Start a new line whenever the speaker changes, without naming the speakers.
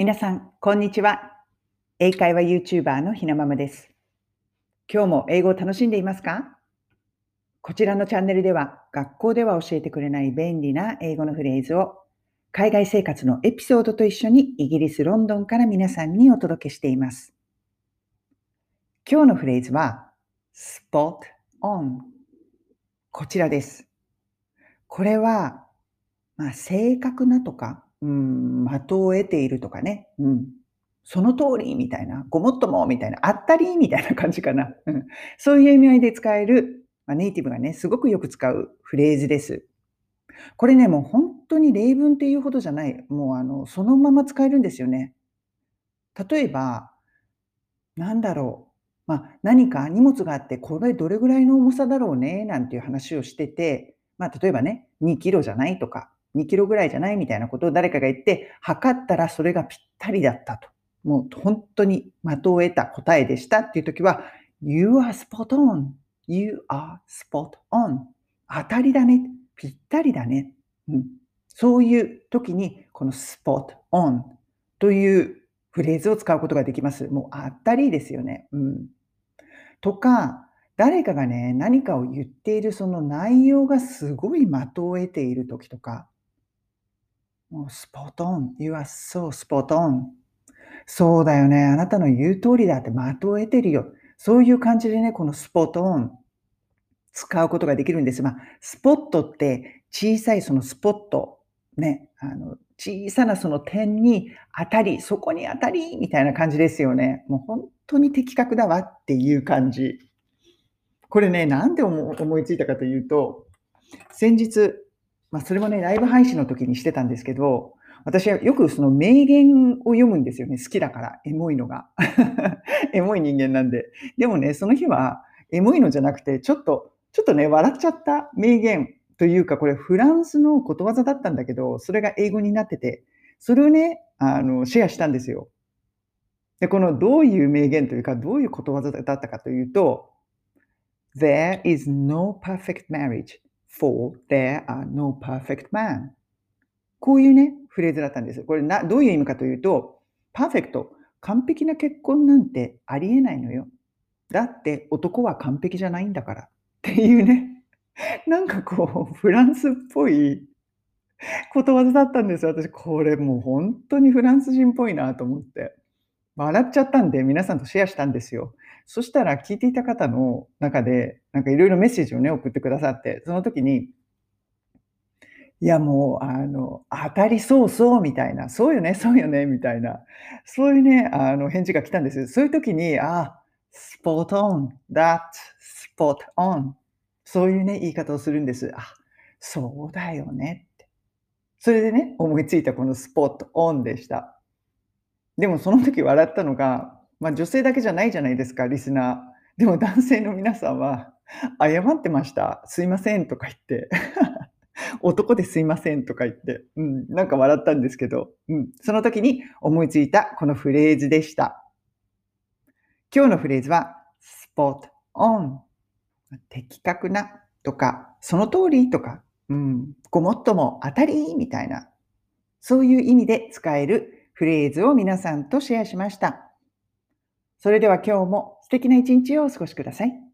皆さん、こんにちは。英会話 YouTuber のひなままです。今日も英語を楽しんでいますか？こちらのチャンネルでは、学校では教えてくれない便利な英語のフレーズを、海外生活のエピソードと一緒にイギリス・ロンドンから皆さんにお届けしています。今日のフレーズは、spot on。こちらです。これは、まあ、正確なとか、うん、的を得ているとかね、うん、その通りみたいな、ごもっともみたいな、あったりみたいな感じかな。そういう意味合いで使える、まあ、ネイティブがね、すごくよく使うフレーズです。これね、もう本当に例文っていうほどじゃない。もうあの、そのまま使えるんですよね。例えば、なんだろう。まあ、何か荷物があって、これどれぐらいの重さだろうね、なんていう話をしてて、まあ、例えばね、2キロじゃないとか、2キロぐらいじゃないみたいなことを誰かが言って、測ったらそれがぴったりだったと。もう本当に的を得た答えでしたっていう時は、You are spot on. You are spot on. 当たりだね。ぴったりだね。うん、そういう時に、この spot on というフレーズを使うことができます。もう当たりですよね。うん、とか、誰かがね、何かを言っているその内容がすごい的を得ている時とか、もうスポットン。You are so spot on. そうだよね。あなたの言う通りだって的を得てるよ。そういう感じでね、このスポットオン使うことができるんです。まあ、スポットって小さいそのスポット、ね、あの小さなその点に当たり、そこに当たりみたいな感じですよね。もう本当に的確だわっていう感じ。これね、なんで思いついたかというと、先日、まあ、それもね、ライブ配信の時にしてたんですけど、私はよくその名言を読むんですよね。好きだから。エモいのが。エモい人間なんで。でもね、その日は、エモいのじゃなくて、ちょっと、ちょっとね、笑っちゃった名言というか、これフランスのことわざだったんだけど、それが英語になってて、それをね、あの、シェアしたんですよ。で、このどういう名言というか、どういうことわざだったかというと、There is no perfect marriage. For there are no perfect man. こういうね、フレーズだったんです。これな、どういう意味かというと、パーフェクト、完璧な結婚なんてありえないのよ。だって男は完璧じゃないんだから。っていうね、なんかこう、フランスっぽいことわざだったんですよ。私、これもう本当にフランス人っぽいなと思って。笑っちゃったんで、皆さんとシェアしたんですよ。そしたら聞いていた方の中で、なんかいろいろメッセージをね、送ってくださって、その時に、いやもう、あの、当たりそうそうみたいな、そうよね、そうよね、みたいな、そういうね、あの、返事が来たんですよ。そういう時に、あ、spot on, that, spot on. そういうね、言い方をするんです。あ、そうだよねって。それでね、思いついたこの spot on でした。でもその時笑ったのが、まあ、女性だけじゃないじゃないですか、リスナー。でも男性の皆さんは、謝ってました。すいませんとか言って。男ですいませんとか言って。うん、なんか笑ったんですけど、うん、その時に思いついたこのフレーズでした。今日のフレーズは、spot on。的確なとか、その通りとか、うん、ごもっとも当たりみたいな、そういう意味で使えるフレーズを皆さんとシェアしました。それでは今日も素敵な一日をお過ごしください。